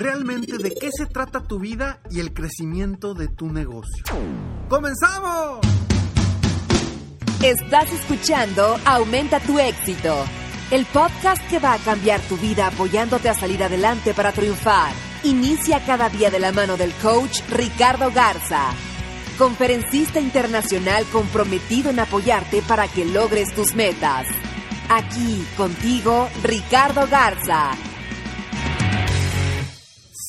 Realmente de qué se trata tu vida y el crecimiento de tu negocio. ¡Comenzamos! Estás escuchando Aumenta tu éxito, el podcast que va a cambiar tu vida apoyándote a salir adelante para triunfar. Inicia cada día de la mano del coach Ricardo Garza, conferencista internacional comprometido en apoyarte para que logres tus metas. Aquí contigo, Ricardo Garza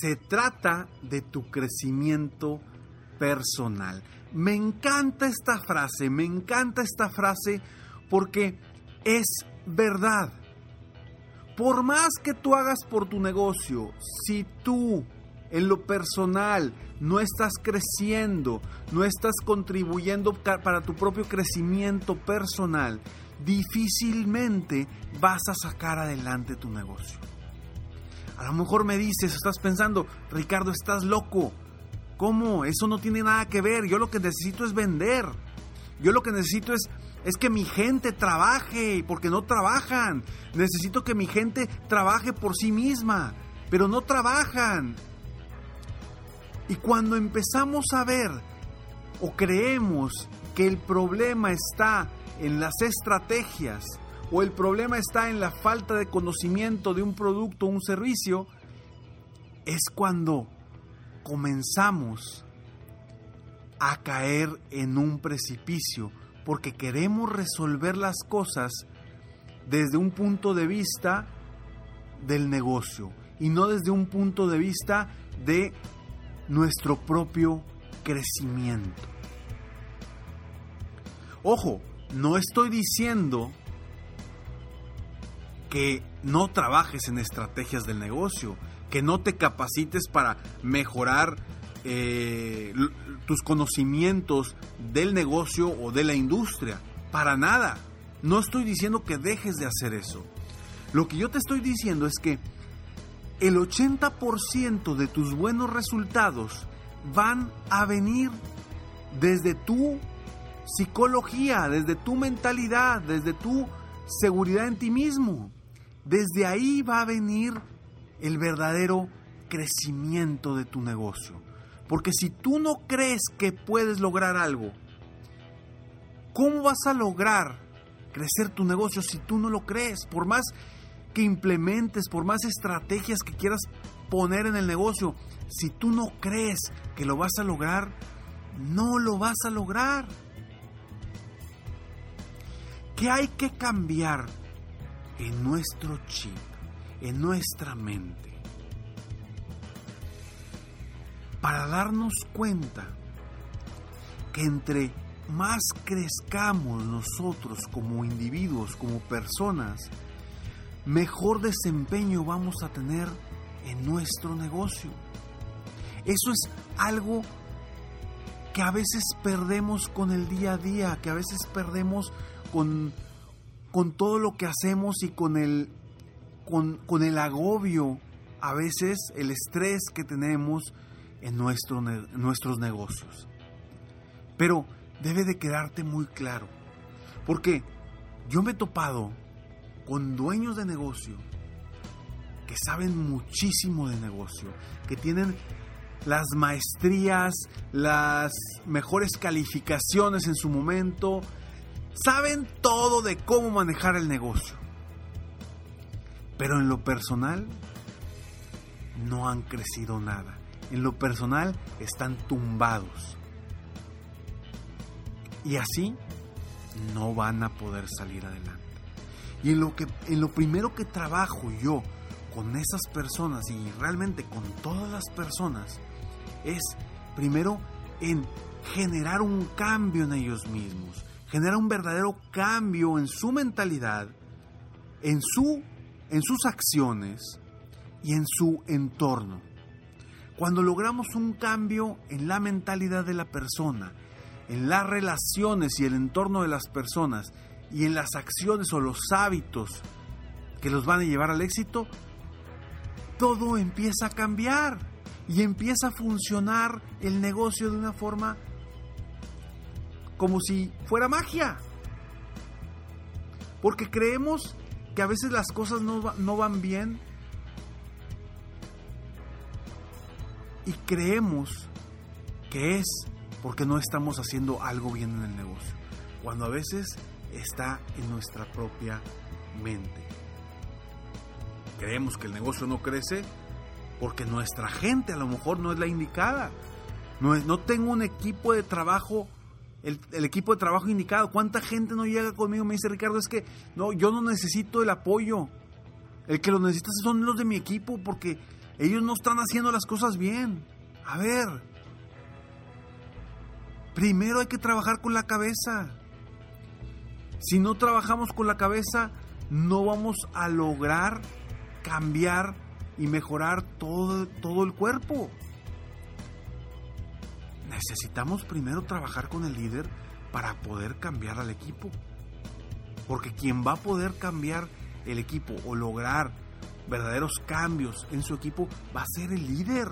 se trata de tu crecimiento personal. Me encanta esta frase, me encanta esta frase porque es verdad. Por más que tú hagas por tu negocio, si tú en lo personal no estás creciendo, no estás contribuyendo para tu propio crecimiento personal, difícilmente vas a sacar adelante tu negocio. A lo mejor me dices, estás pensando, Ricardo, estás loco. ¿Cómo? Eso no tiene nada que ver. Yo lo que necesito es vender. Yo lo que necesito es, es que mi gente trabaje, porque no trabajan. Necesito que mi gente trabaje por sí misma, pero no trabajan. Y cuando empezamos a ver o creemos que el problema está en las estrategias, o el problema está en la falta de conocimiento de un producto o un servicio, es cuando comenzamos a caer en un precipicio, porque queremos resolver las cosas desde un punto de vista del negocio y no desde un punto de vista de nuestro propio crecimiento. Ojo, no estoy diciendo que no trabajes en estrategias del negocio, que no te capacites para mejorar eh, tus conocimientos del negocio o de la industria. Para nada. No estoy diciendo que dejes de hacer eso. Lo que yo te estoy diciendo es que el 80% de tus buenos resultados van a venir desde tu psicología, desde tu mentalidad, desde tu seguridad en ti mismo. Desde ahí va a venir el verdadero crecimiento de tu negocio. Porque si tú no crees que puedes lograr algo, ¿cómo vas a lograr crecer tu negocio si tú no lo crees? Por más que implementes, por más estrategias que quieras poner en el negocio, si tú no crees que lo vas a lograr, no lo vas a lograr. ¿Qué hay que cambiar en nuestro chip, en nuestra mente, para darnos cuenta que entre más crezcamos nosotros como individuos, como personas, mejor desempeño vamos a tener en nuestro negocio. Eso es algo que a veces perdemos con el día a día, que a veces perdemos con con todo lo que hacemos y con el, con, el agobio, a veces el estrés que tenemos en, nuestro, nuestros negocios. Pero debe de quedarte muy claro, porque yo me he topado con dueños de negocio que saben muchísimo de negocio, que tienen las maestrías, las mejores calificaciones en su momento, Saben todo de cómo manejar el negocio. Pero en lo personal no han crecido nada. en lo personal están tumbados. Y así no van a poder salir adelante. Y en lo, que, en lo primero que trabajo yo con esas personas y realmente con todas las personas es primero en generar un cambio en ellos mismos, generar un verdadero cambio en su mentalidad, en, su, en sus acciones y en su entorno. Cuando logramos un cambio en la mentalidad de la persona, en las relaciones y el entorno de las personas y en las acciones o los hábitos que los van a llevar al éxito, todo empieza a cambiar y empieza a funcionar el negocio de una forma como si fuera magia. Porque creemos que a veces las cosas no, no van bien y creemos que es porque no estamos haciendo algo bien en el negocio, cuando a veces está en nuestra propia mente. Creemos que el negocio no crece porque nuestra gente a lo mejor no es la indicada. No, no tengo un equipo de trabajo, el, equipo de trabajo indicado. ¿Cuánta gente no llega conmigo? Me dice Ricardo, es que no, yo no necesito el apoyo. El que lo necesita son los de mi equipo porque ellos no están haciendo las cosas bien. A ver, primero hay que trabajar con la cabeza. Si no trabajamos con la cabeza, no vamos a lograr cambiar y mejorar todo, todo el cuerpo. Necesitamos primero trabajar con el líder para poder cambiar al equipo. Porque quien va a poder cambiar el equipo o lograr verdaderos cambios en su equipo va a ser el líder.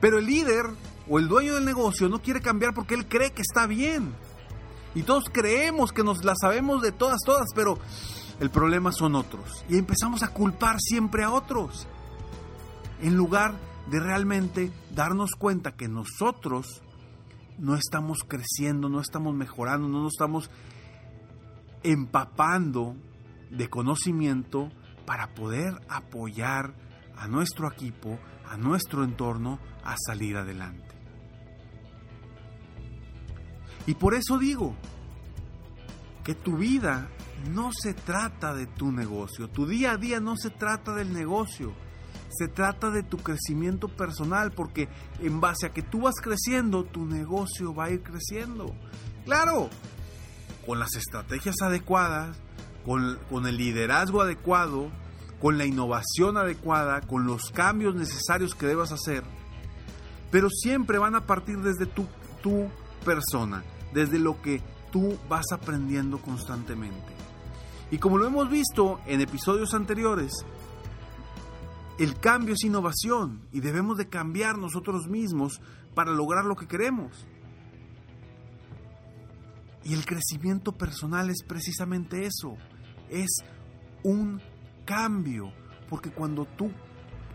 Pero el líder o el dueño del negocio no quiere cambiar porque él cree que está bien. Y todos creemos que nos la sabemos de todas, todas, pero el problema son otros. Y empezamos a culpar siempre a otros. En lugar de realmente darnos cuenta que nosotros no estamos creciendo, no estamos mejorando, no nos estamos empapando de conocimiento para poder apoyar a nuestro equipo, a nuestro entorno a salir adelante. Y por eso digo que tu vida no se trata de tu negocio, tu día a día no se trata del negocio, se trata de tu crecimiento personal, porque en base a que tú vas creciendo, tu negocio va a ir creciendo. Claro, con las estrategias adecuadas, con, el liderazgo adecuado, con la innovación adecuada, con los cambios necesarios que debas hacer, pero siempre van a partir desde tu, tu persona, desde lo que tú vas aprendiendo constantemente. Y como lo hemos visto en episodios anteriores, el cambio es innovación y debemos de cambiar nosotros mismos para lograr lo que queremos. Y el crecimiento personal es precisamente eso, es un cambio, porque cuando tú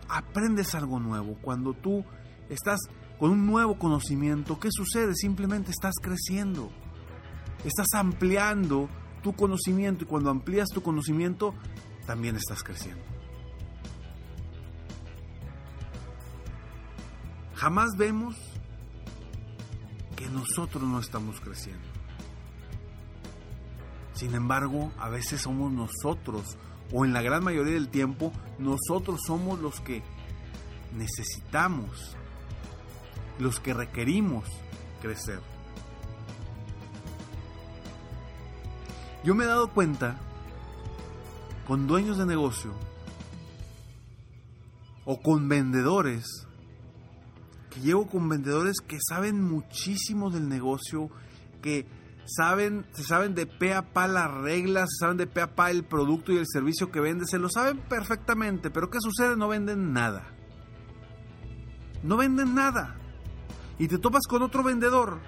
aprendes algo nuevo, cuando tú estás con un nuevo conocimiento, ¿qué sucede? Simplemente estás creciendo, estás ampliando tu conocimiento y cuando amplías tu conocimiento, también estás creciendo. Jamás vemos que nosotros no estamos creciendo. Sin embargo, a veces somos nosotros, o en la gran mayoría del tiempo, nosotros somos los que necesitamos, los que requerimos crecer. Yo me he dado cuenta con dueños de negocio o con vendedores, que llevo con vendedores que saben muchísimo del negocio, que saben, se saben de pe a pa las reglas, se saben de pe a pa el producto y el servicio que venden, se lo saben perfectamente, pero ¿qué sucede? No venden nada. No venden nada. Y te topas con otro vendedor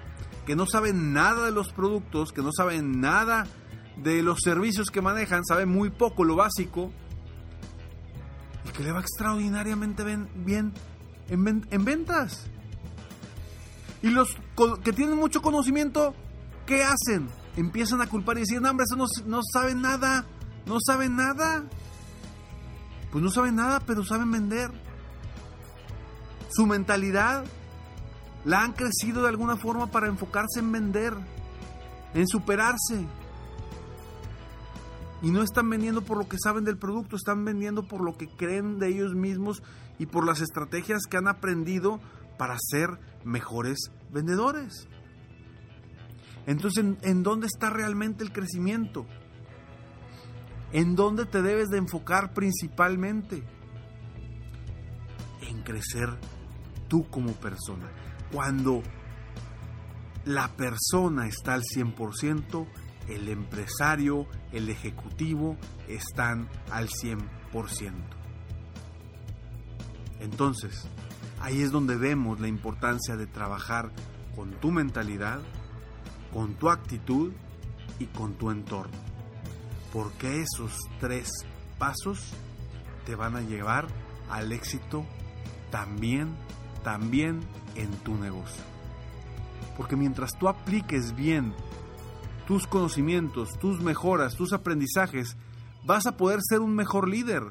que no sabe nada de los productos, que no sabe nada de los servicios que manejan, sabe muy poco lo básico y que le va extraordinariamente bien en, ventas. Y los que tienen mucho conocimiento, ¿qué hacen? Empiezan a culpar y decir, no, hombre, eso no, no saben nada, no saben nada. Pues no saben nada, pero saben vender. Su mentalidad la han crecido de alguna forma para enfocarse en vender, en superarse. Y no están vendiendo por lo que saben del producto, están vendiendo por lo que creen de ellos mismos y por las estrategias que han aprendido para ser mejores vendedores. Entonces, ¿en, dónde está realmente el crecimiento? ¿En dónde te debes de enfocar principalmente? En crecer tú como persona. Cuando la persona está al 100%, el empresario, el ejecutivo están al 100%. Entonces, ahí es donde vemos la importancia de trabajar con tu mentalidad, con tu actitud y con tu entorno. Porque esos tres pasos te van a llevar al éxito también, también en tu negocio. Porque mientras tú apliques bien tus conocimientos, tus mejoras, tus aprendizajes, vas a poder ser un mejor líder,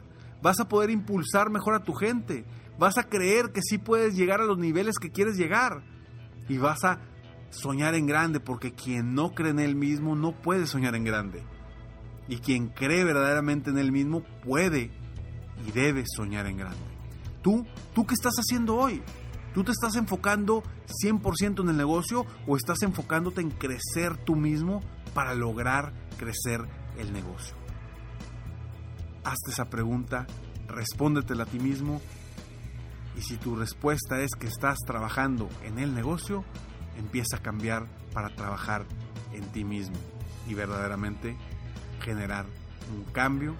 vas a poder impulsar mejor a tu gente, vas a creer que sí puedes llegar a los niveles que quieres llegar y vas a soñar en grande, porque quien no cree en él mismo no puede soñar en grande. Y quien cree verdaderamente en él mismo puede y debe soñar en grande. Tú, ¿tú qué estás haciendo hoy? ¿Tú te estás enfocando 100% en el negocio o estás enfocándote en crecer tú mismo para lograr crecer el negocio? Hazte esa pregunta, respóndetela a ti mismo y si tu respuesta es que estás trabajando en el negocio, empieza a cambiar para trabajar en ti mismo y verdaderamente generar un cambio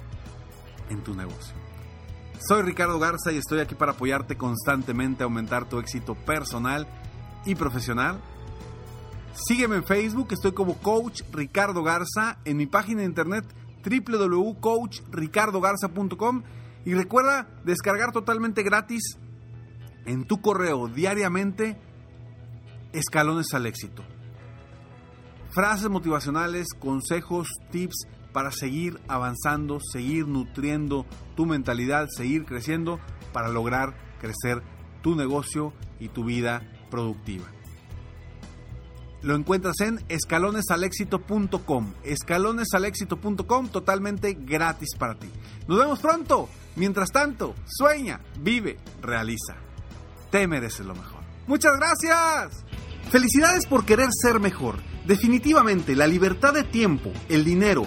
en tu negocio. Soy Ricardo Garza y estoy aquí para apoyarte constantemente a aumentar tu éxito personal y profesional. Sígueme en Facebook, estoy como Coach Ricardo Garza, en mi página de internet www.coachricardogarza.com y recuerda descargar totalmente gratis en tu correo diariamente escalones al éxito. Frases motivacionales, consejos, tips para seguir avanzando, seguir nutriendo tu mentalidad, seguir creciendo para lograr crecer tu negocio y tu vida productiva. Lo encuentras en escalonesalexito.com, escalonesalexito.com totalmente gratis para ti. Nos vemos pronto. Mientras tanto, sueña, vive, realiza. Te mereces lo mejor. Muchas gracias. Felicidades por querer ser mejor. Definitivamente, la libertad de tiempo, el dinero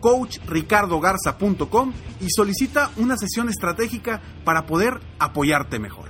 www.coachricardogarza.com y solicita una sesión estratégica para poder apoyarte mejor.